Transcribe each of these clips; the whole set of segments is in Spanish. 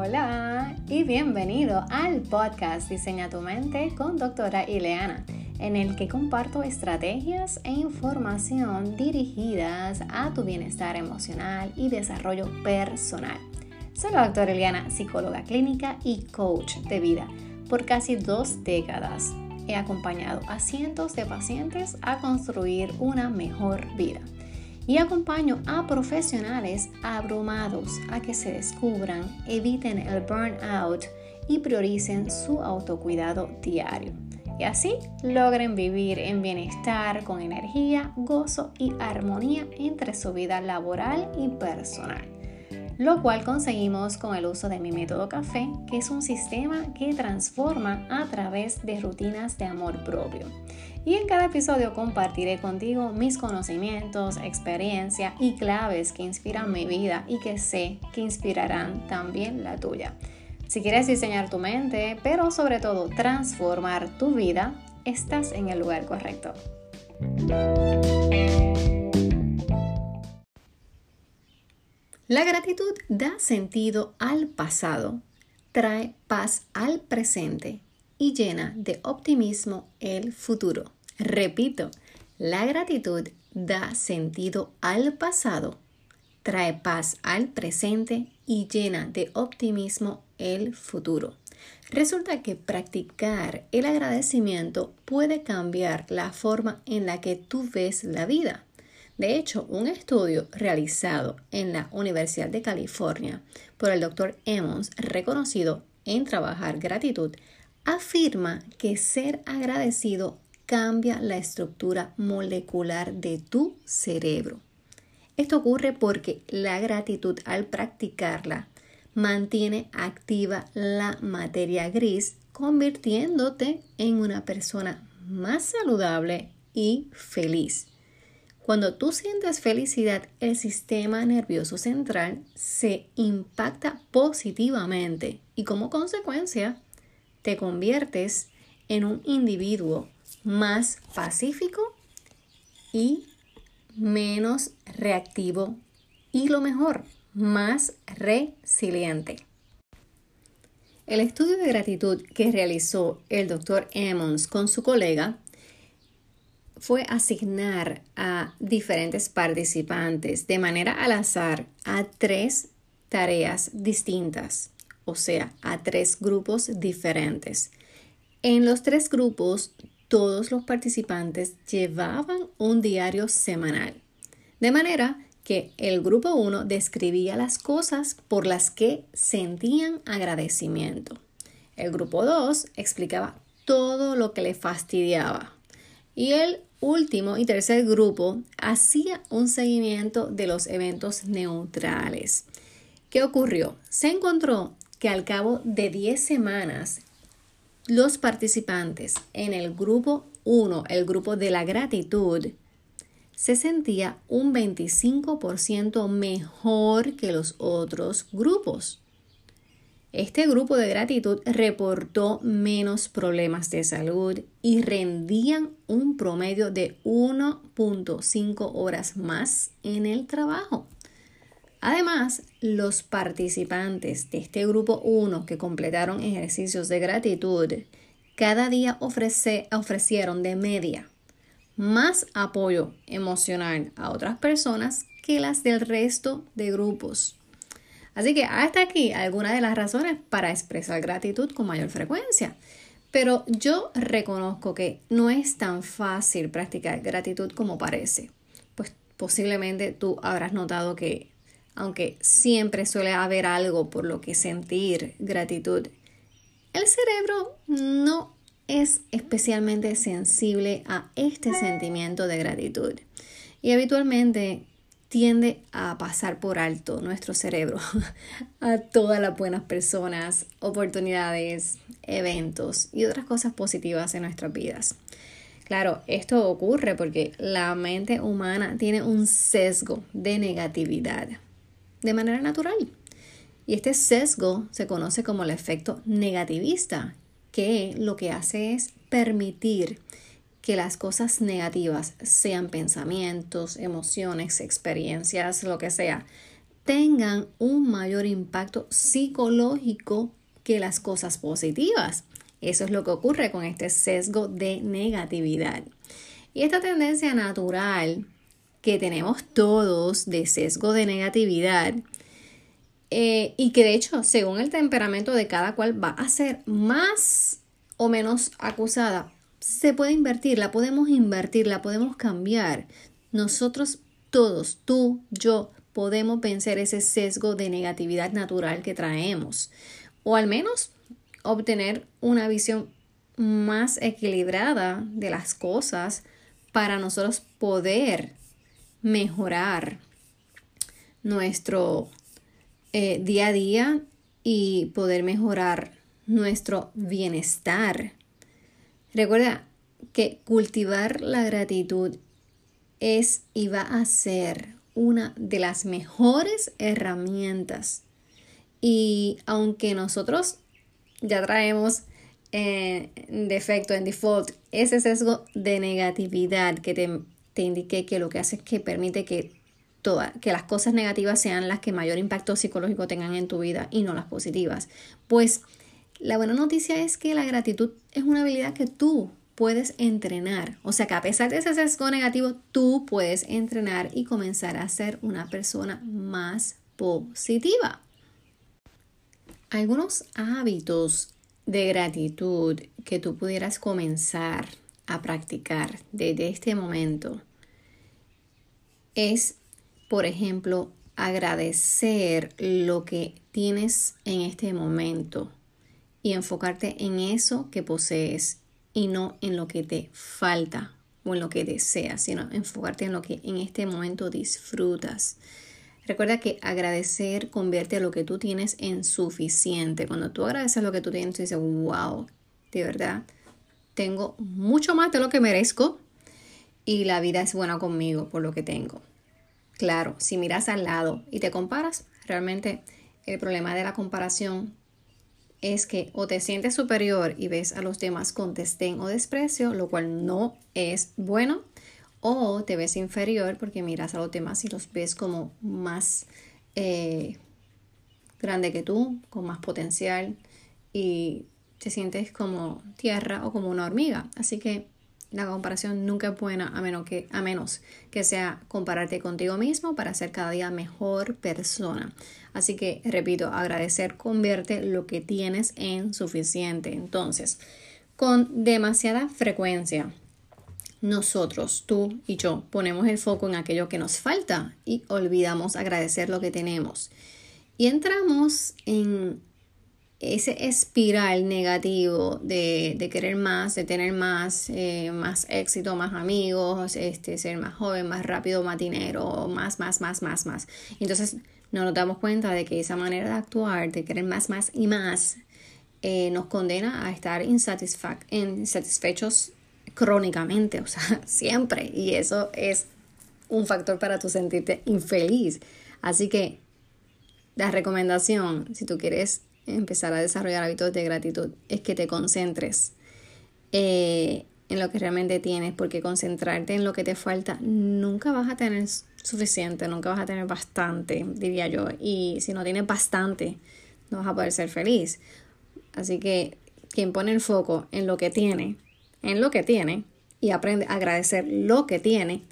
Hola y bienvenido al podcast Diseña tu mente con doctora Ileana, en el que comparto estrategias e información dirigidas a tu bienestar emocional y desarrollo personal. Soy la doctora Ileana, psicóloga clínica y coach de vida. Por casi dos décadas he acompañado a cientos de pacientes a construir una mejor vida y acompaño a profesionales abrumados a que se descubran, eviten el burnout y prioricen su autocuidado diario. Y así logren vivir en bienestar, con energía, gozo y armonía entre su vida laboral y personal. Lo cual conseguimos con el uso de mi método café, que es un sistema que transforma a través de rutinas de amor propio y en cada episodio compartiré contigo mis conocimientos, experiencia y claves que inspiran mi vida y que sé que inspirarán también la tuya. Si quieres diseñar tu mente, pero sobre todo transformar tu vida, estás en el lugar correcto. La gratitud da sentido al pasado, trae paz al presente y llena de optimismo el futuro. Repito, la gratitud da sentido al pasado, trae paz al presente y llena de optimismo el futuro. Resulta que practicar el agradecimiento puede cambiar la forma en la que tú ves la vida. De hecho, un estudio realizado en la Universidad de California por el Dr. Emmons, reconocido en trabajar gratitud, afirma que ser agradecido cambia la estructura molecular de tu cerebro. Esto ocurre porque la gratitud al practicarla mantiene activa la materia gris, convirtiéndote en una persona más saludable y feliz. Cuando tú sientes felicidad, el sistema nervioso central se impacta positivamente y como consecuencia te conviertes en un individuo más pacífico y menos reactivo y lo mejor, más resiliente. El estudio de gratitud que realizó el doctor Emmons con su colega fue asignar a diferentes participantes de manera al azar a tres tareas distintas o sea, a tres grupos diferentes. En los tres grupos, todos los participantes llevaban un diario semanal, de manera que el grupo 1 describía las cosas por las que sentían agradecimiento. El grupo 2 explicaba todo lo que le fastidiaba. Y el último y tercer grupo hacía un seguimiento de los eventos neutrales. ¿Qué ocurrió? Se encontró que al cabo de 10 semanas los participantes en el grupo 1, el grupo de la gratitud, se sentía un 25% mejor que los otros grupos. Este grupo de gratitud reportó menos problemas de salud y rendían un promedio de 1.5 horas más en el trabajo. Además, los participantes de este grupo 1 que completaron ejercicios de gratitud cada día ofrecieron de media más apoyo emocional a otras personas que las del resto de grupos. Así que hasta aquí algunas de las razones para expresar gratitud con mayor frecuencia. Pero yo reconozco que no es tan fácil practicar gratitud como parece. Pues posiblemente tú habrás notado que aunque siempre suele haber algo por lo que sentir gratitud, el cerebro no es especialmente sensible a este sentimiento de gratitud y habitualmente tiende a pasar por alto nuestro cerebro a todas las buenas personas, oportunidades, eventos y otras cosas positivas en nuestras vidas. Claro, esto ocurre porque la mente humana tiene un sesgo de negatividad de manera natural. Y este sesgo se conoce como el efecto negativista, que lo que hace es permitir que las cosas negativas sean pensamientos, emociones, experiencias, lo que sea, tengan un mayor impacto psicológico que las cosas positivas. Eso es lo que ocurre con este sesgo de negatividad. Y esta tendencia natural que tenemos todos de sesgo de negatividad eh, y que de hecho, según el temperamento de cada cual va a ser más o menos acusada, se puede invertir, la podemos invertir, la podemos cambiar. Nosotros todos, tú, yo, podemos vencer ese sesgo de negatividad natural que traemos. O al menos obtener una visión más equilibrada de las cosas para nosotros poder mejorar nuestro eh, día a día y poder mejorar nuestro bienestar. Recuerda que cultivar la gratitud es y va a ser una de las mejores herramientas. Y aunque nosotros ya traemos eh, defecto, en default, ese sesgo de negatividad que te, te indique que lo que hace es que permite que que las cosas negativas sean las que mayor impacto psicológico tengan en tu vida y no las positivas. Pues la buena noticia es que la gratitud es una habilidad que tú puedes entrenar. O sea que a pesar de ese sesgo negativo, tú puedes entrenar y comenzar a ser una persona más positiva. Algunos hábitos de gratitud que tú pudieras comenzar a practicar desde este momento es por ejemplo, agradecer lo que tienes en este momento y enfocarte en eso que posees y no en lo que te falta o en lo que deseas, sino enfocarte en lo que en este momento disfrutas. Recuerda que agradecer convierte lo que tú tienes en suficiente. Cuando tú agradeces lo que tú tienes, tú dices, wow, de verdad, tengo mucho más de lo que merezco y la vida es buena conmigo por lo que tengo. Claro, si miras al lado y te comparas, realmente el problema de la comparación es que o te sientes superior y ves a los demás con desdén o desprecio, lo cual no es bueno, o te ves inferior porque miras a los demás y los ves como más eh, grande que tú, con más potencial y te sientes como tierra o como una hormiga. Así que la comparación nunca es buena a menos, que, a menos que sea compararte contigo mismo para ser cada día mejor persona. Así que, repito, agradecer convierte lo que tienes en suficiente. Entonces, con demasiada frecuencia, nosotros, tú y yo, ponemos el foco en aquello que nos falta y olvidamos agradecer lo que tenemos. Y entramos en ese espiral negativo de, querer más, de tener más, eh, más éxito, más amigos, este, ser más joven, más rápido, más dinero, más, más, más, más, más. Entonces no nos damos cuenta de que esa manera de actuar, de querer más, más y más, eh, nos condena a estar insatisfechos crónicamente, o sea, siempre. Y eso es un factor para tu sentirte infeliz. Así que la recomendación, si tú quieres empezar a desarrollar hábitos de gratitud es que te concentres eh, en lo que realmente tienes, porque concentrarte en lo que te falta nunca vas a tener suficiente, nunca vas a tener bastante, diría yo. Y si no tienes bastante, no vas a poder ser feliz. Así que quien pone el foco en lo que tiene, en lo que tiene, y aprende a agradecer lo que tiene,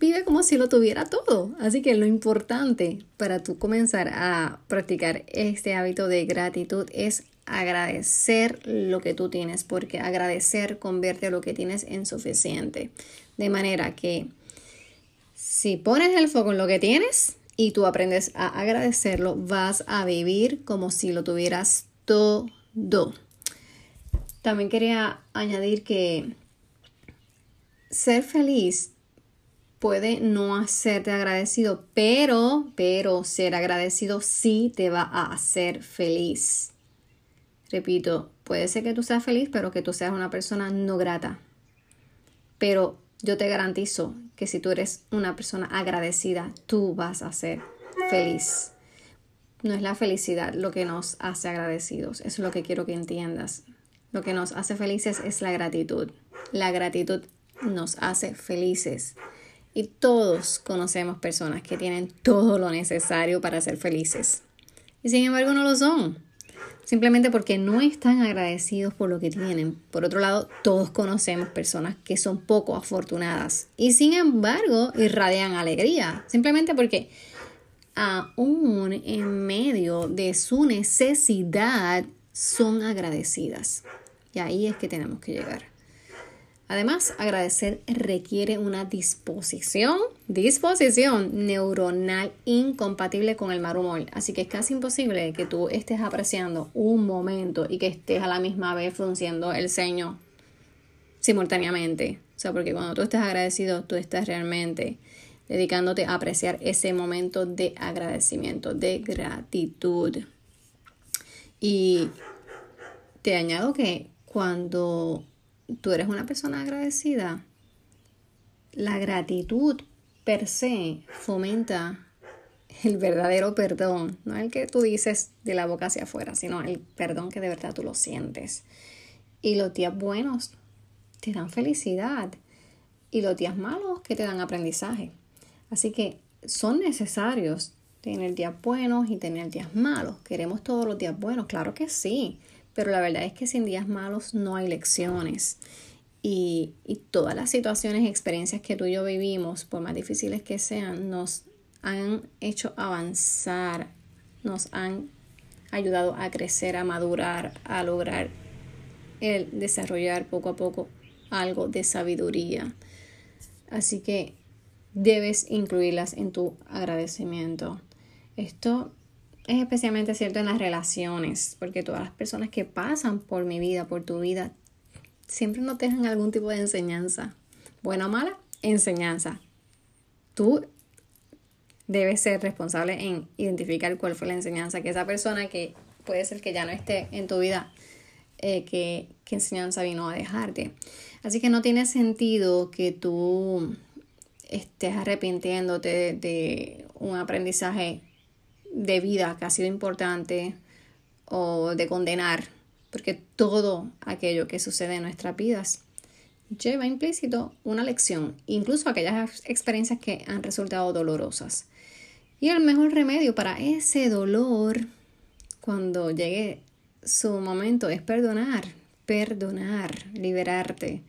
vive como si lo tuviera todo. Así que lo importante para tú comenzar a practicar este hábito de gratitud es agradecer lo que tú tienes, porque agradecer convierte lo que tienes en suficiente. De manera que si pones el foco en lo que tienes y tú aprendes a agradecerlo, vas a vivir como si lo tuvieras todo. También quería añadir que ser feliz puede no hacerte agradecido, pero, pero ser agradecido sí te va a hacer feliz. Repito, puede ser que tú seas feliz, pero que tú seas una persona no grata. Pero yo te garantizo que si tú eres una persona agradecida, tú vas a ser feliz. No es la felicidad lo que nos hace agradecidos, eso es lo que quiero que entiendas. Lo que nos hace felices es la gratitud. La gratitud nos hace felices. Y todos conocemos personas que tienen todo lo necesario para ser felices. Y sin embargo no lo son. Simplemente porque no están agradecidos por lo que tienen. Por otro lado, todos conocemos personas que son poco afortunadas. Y sin embargo irradian alegría. Simplemente porque aún en medio de su necesidad son agradecidas. Y ahí es que tenemos que llegar. Además, agradecer requiere una disposición, disposición neuronal incompatible con el mal humor. Así que es casi imposible que tú estés apreciando un momento y que estés a la misma vez frunciendo el ceño simultáneamente. O sea, porque cuando tú estás agradecido, tú estás realmente dedicándote a apreciar ese momento de agradecimiento, de gratitud. Y te añado que cuando tú eres una persona agradecida, la gratitud per se fomenta el verdadero perdón, no el que tú dices de la boca hacia afuera, sino el perdón que de verdad tú lo sientes. Y los días buenos te dan felicidad y los días malos que te dan aprendizaje. Así que son necesarios tener días buenos y tener días malos. ¿Queremos todos los días buenos? Claro que sí, pero la verdad es que sin días malos no hay lecciones. Y, todas las situaciones y experiencias que tú y yo vivimos, por más difíciles que sean, nos han hecho avanzar, nos han ayudado a crecer, a madurar, a lograr el desarrollar poco a poco algo de sabiduría. Así que debes incluirlas en tu agradecimiento. Esto es especialmente cierto en las relaciones, porque todas las personas que pasan por mi vida, por tu vida, siempre nos dejan algún tipo de enseñanza. Buena o mala, enseñanza. Tú debes ser responsable en identificar cuál fue la enseñanza que esa persona que puede ser que ya no esté en tu vida, eh, que, enseñanza vino a dejarte. Así que no tiene sentido que tú estés arrepintiéndote de un aprendizaje de vida que ha sido importante o de condenar, porque todo aquello que sucede en nuestras vidas lleva implícito una lección, incluso aquellas experiencias que han resultado dolorosas. Y el mejor remedio para ese dolor cuando llegue su momento es perdonar, perdonar, liberarte.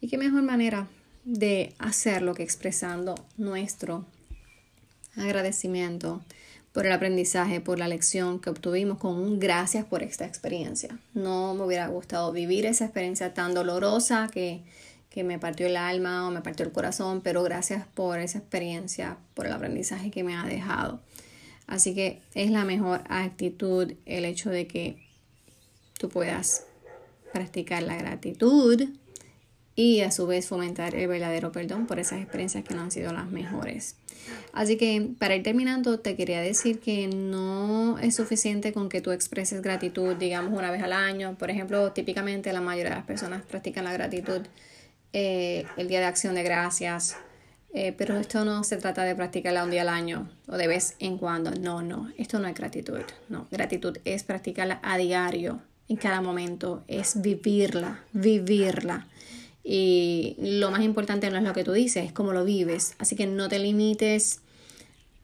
Y qué mejor manera de hacerlo que expresando nuestro agradecimiento por el aprendizaje, por la lección que obtuvimos con un gracias por esta experiencia. No me hubiera gustado vivir esa experiencia tan dolorosa que, que me partió el alma o me partió el corazón, pero gracias por esa experiencia, por el aprendizaje que me ha dejado. Así que es la mejor actitud el hecho de que tú puedas practicar la gratitud y a su vez fomentar el verdadero perdón por esas experiencias que no han sido las mejores. Así que para ir terminando, te quería decir que no es suficiente con que tú expreses gratitud, digamos, una vez al año. Por ejemplo, típicamente la mayoría de las personas practican la gratitud eh, el Día de Acción de Gracias, eh, pero esto no se trata de practicarla un día al año o de vez en cuando. No, no, esto no es gratitud. No, gratitud es practicarla a diario, en cada momento, es vivirla, vivirla. Y lo más importante no es lo que tú dices, es cómo lo vives. Así que no te limites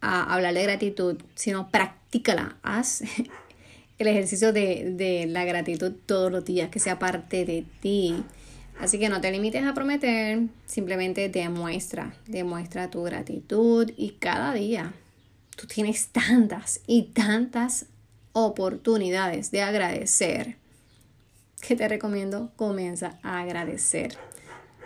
a hablar de gratitud, sino practícala. Haz el ejercicio de, de la gratitud todos los días, que sea parte de ti. Así que no te limites a prometer, simplemente demuestra, demuestra tu gratitud y cada día tú tienes tantas y tantas oportunidades de agradecer que te recomiendo comienza a agradecer.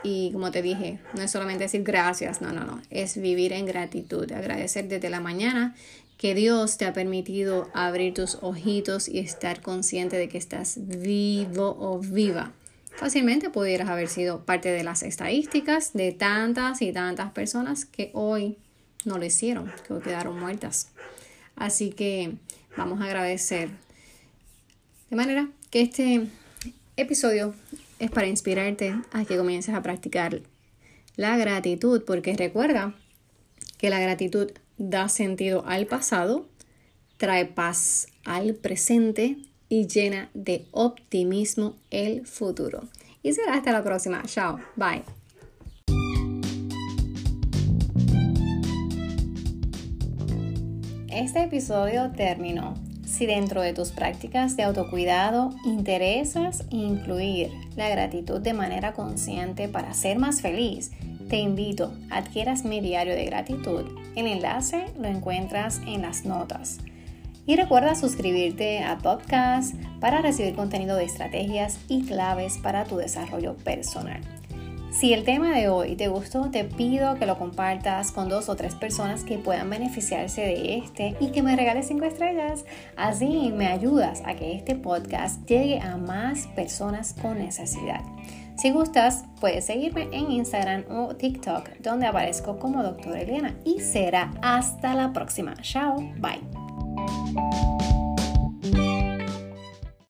Y como te dije, no es solamente decir gracias, no, no, no, es vivir en gratitud, agradecer desde la mañana que Dios te ha permitido abrir tus ojitos y estar consciente de que estás vivo o viva. Fácilmente pudieras haber sido parte de las estadísticas de tantas y tantas personas que hoy no lo hicieron, que quedaron muertas. Así que vamos a agradecer. De manera que este episodio es para inspirarte a que comiences a practicar la gratitud, porque recuerda que la gratitud da sentido al pasado, trae paz al presente y llena de optimismo el futuro. Y será hasta la próxima. Chao. Bye. Este episodio terminó si dentro de tus prácticas de autocuidado interesas incluir la gratitud de manera consciente para ser más feliz, te invito a adquieras mi diario de gratitud. El enlace lo encuentras en las notas. Y recuerda suscribirte a podcast para recibir contenido de estrategias y claves para tu desarrollo personal. Si el tema de hoy te gustó, te pido que lo compartas con dos o tres personas que puedan beneficiarse de este y que me regales cinco estrellas. Así me ayudas a que este podcast llegue a más personas con necesidad. Si gustas, puedes seguirme en Instagram o TikTok, donde aparezco como Doctor Elena. Y será hasta la próxima. Chao, bye.